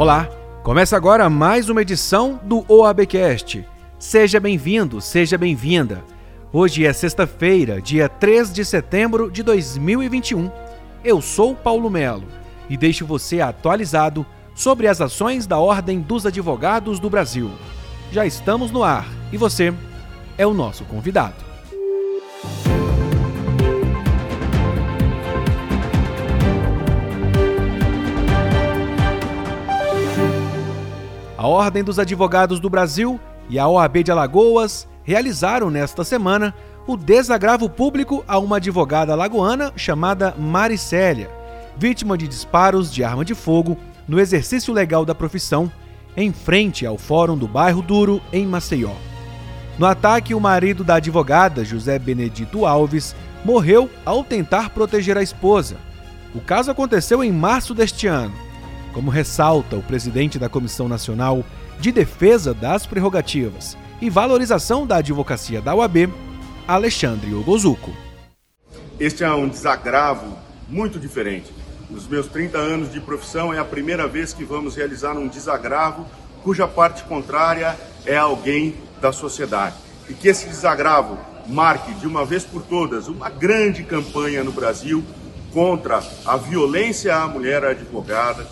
Olá, começa agora mais uma edição do OABcast. Seja bem-vindo, seja bem-vinda. Hoje é sexta-feira, dia 3 de setembro de 2021. Eu sou Paulo Melo e deixo você atualizado sobre as ações da Ordem dos Advogados do Brasil. Já estamos no ar e você é o nosso convidado. A Ordem dos Advogados do Brasil e a OAB de Alagoas realizaram nesta semana o desagravo público a uma advogada lagoana chamada Maricélia, vítima de disparos de arma de fogo no exercício legal da profissão, em frente ao Fórum do Bairro Duro, em Maceió. No ataque, o marido da advogada, José Benedito Alves, morreu ao tentar proteger a esposa. O caso aconteceu em março deste ano como ressalta o presidente da Comissão Nacional de Defesa das Prerrogativas e Valorização da Advocacia da UAB, Alexandre Ogozuco. Este é um desagravo muito diferente. Nos meus 30 anos de profissão, é a primeira vez que vamos realizar um desagravo cuja parte contrária é alguém da sociedade. E que esse desagravo marque de uma vez por todas uma grande campanha no Brasil contra a violência à mulher advogada,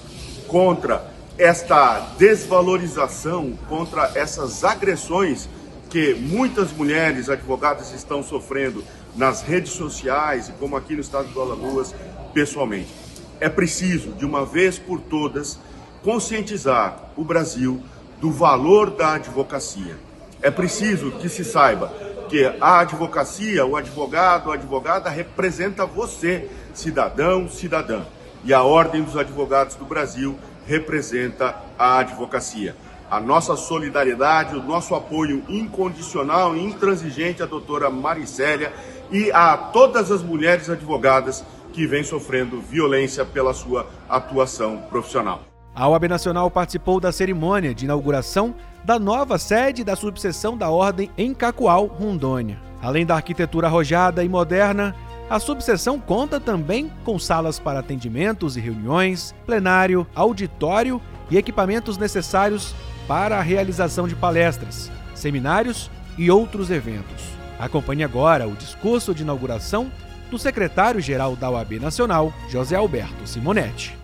contra esta desvalorização, contra essas agressões que muitas mulheres advogadas estão sofrendo nas redes sociais e como aqui no estado do Alagoas, pessoalmente. É preciso, de uma vez por todas, conscientizar o Brasil do valor da advocacia. É preciso que se saiba que a advocacia, o advogado, a advogada representa você, cidadão, cidadã e a Ordem dos Advogados do Brasil representa a advocacia. A nossa solidariedade, o nosso apoio incondicional e intransigente à doutora Maricélia e a todas as mulheres advogadas que vêm sofrendo violência pela sua atuação profissional. A OAB Nacional participou da cerimônia de inauguração da nova sede da subseção da Ordem em Cacoal, Rondônia. Além da arquitetura arrojada e moderna, a subseção conta também com salas para atendimentos e reuniões, plenário, auditório e equipamentos necessários para a realização de palestras, seminários e outros eventos. Acompanhe agora o discurso de inauguração do secretário-geral da OAB Nacional, José Alberto Simonetti.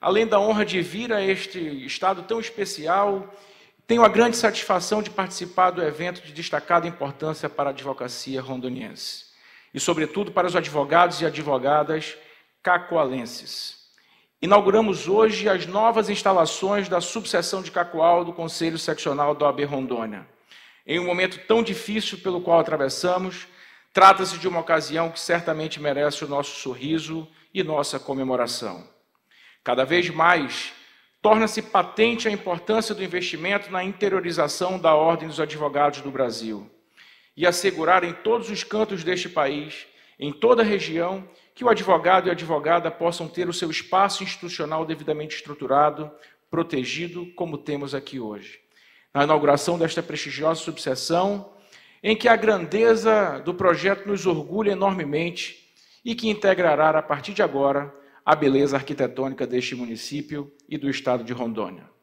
Além da honra de vir a este estado tão especial, tenho a grande satisfação de participar do evento de destacada importância para a advocacia rondoniense e, sobretudo, para os advogados e advogadas cacoalenses. Inauguramos hoje as novas instalações da subseção de Cacoal do Conselho Seccional da OAB Rondônia. Em um momento tão difícil pelo qual atravessamos, trata-se de uma ocasião que certamente merece o nosso sorriso e nossa comemoração. Cada vez mais, torna-se patente a importância do investimento na interiorização da Ordem dos Advogados do Brasil e assegurar em todos os cantos deste país, em toda a região, que o advogado e a advogada possam ter o seu espaço institucional devidamente estruturado, protegido, como temos aqui hoje. Na inauguração desta prestigiosa subseção, em que a grandeza do projeto nos orgulha enormemente e que integrará, a partir de agora, a beleza arquitetônica deste município e do estado de Rondônia.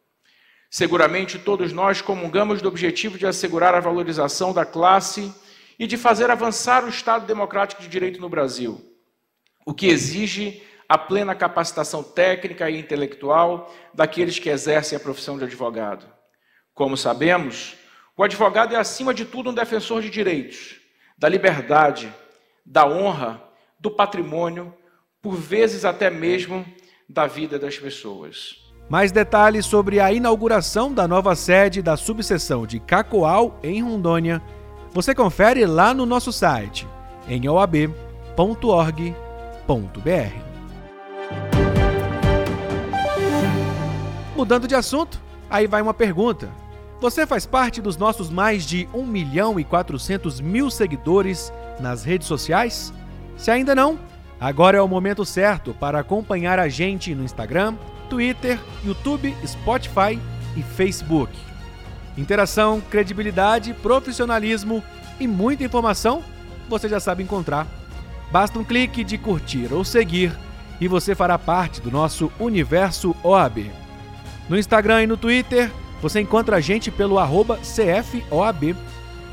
Seguramente todos nós comungamos do objetivo de assegurar a valorização da classe e de fazer avançar o Estado democrático de direito no Brasil, o que exige a plena capacitação técnica e intelectual daqueles que exercem a profissão de advogado. Como sabemos, o advogado é, acima de tudo, um defensor de direitos, da liberdade, da honra, do patrimônio, por vezes até mesmo da vida das pessoas. Mais detalhes sobre a inauguração da nova sede da subseção de Cacoal, em Rondônia, você confere lá no nosso site, em oab.org.br. Mudando de assunto, aí vai uma pergunta. Você faz parte dos nossos mais de 1 milhão e 400 mil seguidores nas redes sociais? Se ainda não, agora é o momento certo para acompanhar a gente no Instagram, Twitter, YouTube, Spotify e Facebook. Interação, credibilidade, profissionalismo e muita informação você já sabe encontrar. Basta um clique de curtir ou seguir e você fará parte do nosso universo OAB. No Instagram e no Twitter, você encontra a gente pelo CFOAB.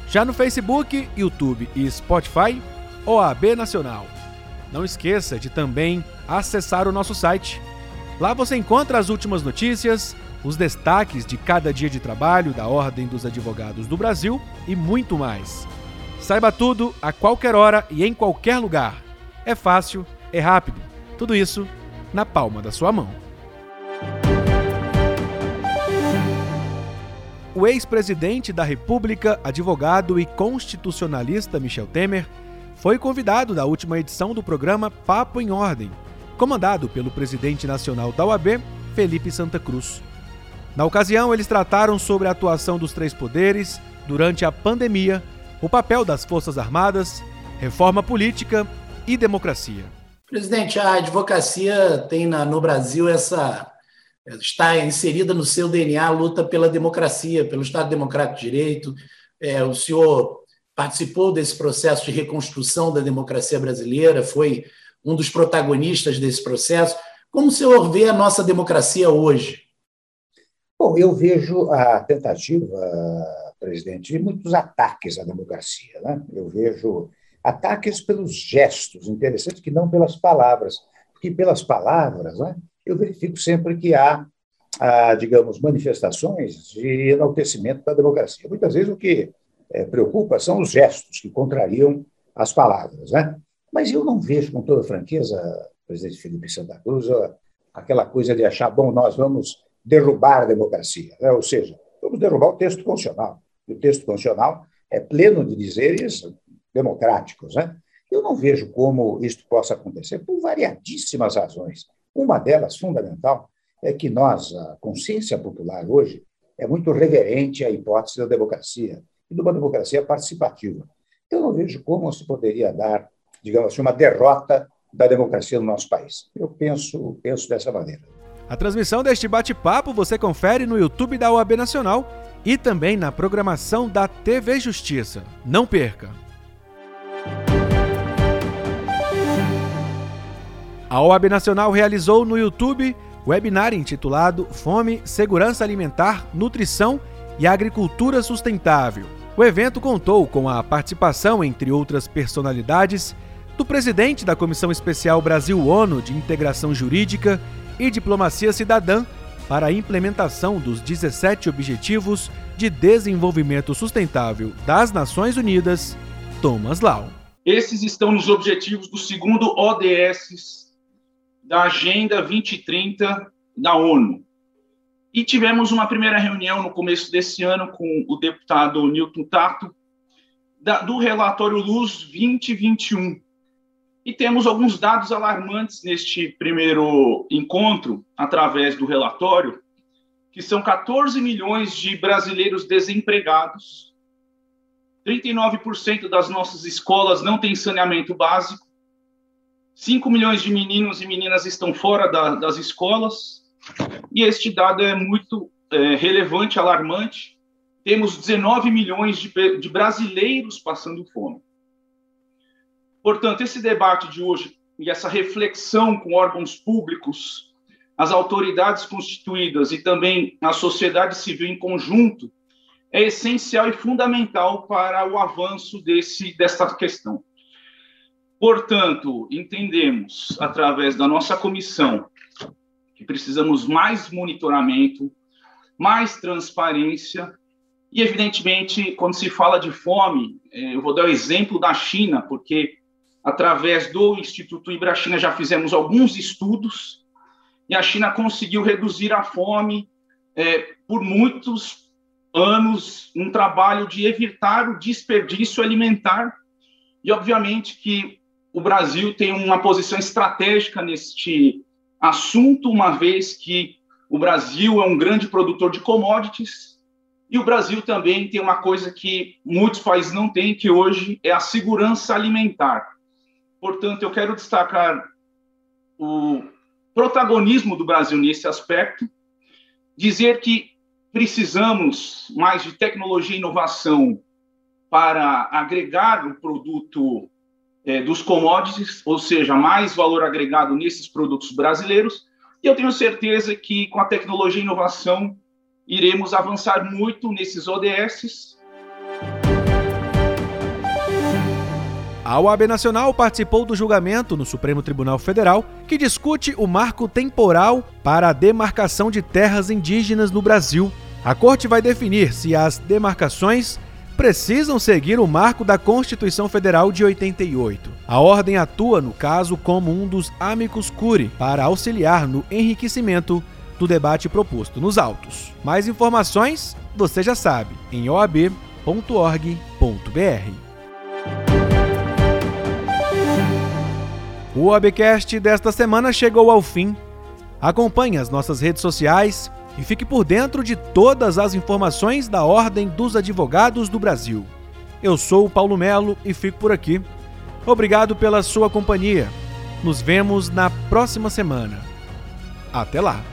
Já no Facebook, YouTube e Spotify, OAB Nacional. Não esqueça de também acessar o nosso site. Lá você encontra as últimas notícias, os destaques de cada dia de trabalho da Ordem dos Advogados do Brasil e muito mais. Saiba tudo a qualquer hora e em qualquer lugar. É fácil, é rápido. Tudo isso na palma da sua mão. O ex-presidente da República, advogado e constitucionalista Michel Temer, foi convidado da última edição do programa Papo em Ordem, comandado pelo presidente nacional da UAB, Felipe Santa Cruz. Na ocasião, eles trataram sobre a atuação dos três poderes durante a pandemia, o papel das Forças Armadas, reforma política e democracia. Presidente, a advocacia tem na, no Brasil essa está inserida no seu DNA a luta pela democracia, pelo Estado Democrático de Direito. É, o senhor participou desse processo de reconstrução da democracia brasileira, foi um dos protagonistas desse processo. Como o senhor vê a nossa democracia hoje? Bom, eu vejo a tentativa, presidente, de muitos ataques à democracia. Né? Eu vejo ataques pelos gestos interessantes, que não pelas palavras. Porque pelas palavras, né, eu verifico sempre que há, há, digamos, manifestações de enaltecimento da democracia. Muitas vezes o que é, preocupa são os gestos que contrariam as palavras. Né? Mas eu não vejo, com toda franqueza, presidente Felipe Santa Cruz, aquela coisa de achar, bom, nós vamos derrubar a democracia. Né? Ou seja, vamos derrubar o texto constitucional. E o texto constitucional é pleno de dizeres democráticos. Né? Eu não vejo como isso possa acontecer por variadíssimas razões. Uma delas, fundamental, é que nós, a consciência popular hoje, é muito reverente à hipótese da democracia e de uma democracia participativa. Eu não vejo como se poderia dar, digamos assim, uma derrota da democracia no nosso país. Eu penso, penso dessa maneira. A transmissão deste bate-papo você confere no YouTube da OAB Nacional e também na programação da TV Justiça. Não perca! A OAB Nacional realizou no YouTube webinar intitulado Fome, Segurança Alimentar, Nutrição e Agricultura Sustentável. O evento contou com a participação, entre outras personalidades, do presidente da Comissão Especial Brasil-ONU de Integração Jurídica e Diplomacia Cidadã para a implementação dos 17 Objetivos de Desenvolvimento Sustentável das Nações Unidas, Thomas Lau. Esses estão nos objetivos do segundo ODS da Agenda 2030 da ONU. E tivemos uma primeira reunião no começo desse ano com o deputado Newton Tato, da, do relatório Luz 2021. E temos alguns dados alarmantes neste primeiro encontro, através do relatório, que são 14 milhões de brasileiros desempregados, 39% das nossas escolas não têm saneamento básico, 5 milhões de meninos e meninas estão fora da, das escolas, e este dado é muito é, relevante, alarmante. Temos 19 milhões de, de brasileiros passando fome. Portanto, esse debate de hoje e essa reflexão com órgãos públicos, as autoridades constituídas e também a sociedade civil em conjunto é essencial e fundamental para o avanço desse, dessa questão. Portanto, entendemos, através da nossa comissão, que precisamos mais monitoramento, mais transparência, e, evidentemente, quando se fala de fome, eh, eu vou dar o exemplo da China, porque, através do Instituto Ibra-China, já fizemos alguns estudos, e a China conseguiu reduzir a fome é, por muitos anos, um trabalho de evitar o desperdício alimentar, e, obviamente, que o Brasil tem uma posição estratégica neste assunto, uma vez que o Brasil é um grande produtor de commodities e o Brasil também tem uma coisa que muitos países não têm, que hoje é a segurança alimentar. Portanto, eu quero destacar o protagonismo do Brasil nesse aspecto, dizer que precisamos mais de tecnologia e inovação para agregar o produto é, dos commodities, ou seja, mais valor agregado nesses produtos brasileiros, E eu tenho certeza que com a tecnologia e inovação iremos avançar muito nesses ODSs. A OAB Nacional participou do julgamento no Supremo Tribunal Federal que discute o marco temporal para a demarcação de terras indígenas no Brasil. A corte vai definir se as demarcações precisam seguir o marco da Constituição Federal de 88. A ordem atua, no caso, como um dos amicus curi para auxiliar no enriquecimento do debate proposto nos autos. Mais informações, você já sabe, em oab.org.br. O Webcast desta semana chegou ao fim. Acompanhe as nossas redes sociais e fique por dentro de todas as informações da Ordem dos Advogados do Brasil. Eu sou o Paulo Melo e fico por aqui. Obrigado pela sua companhia. Nos vemos na próxima semana. Até lá!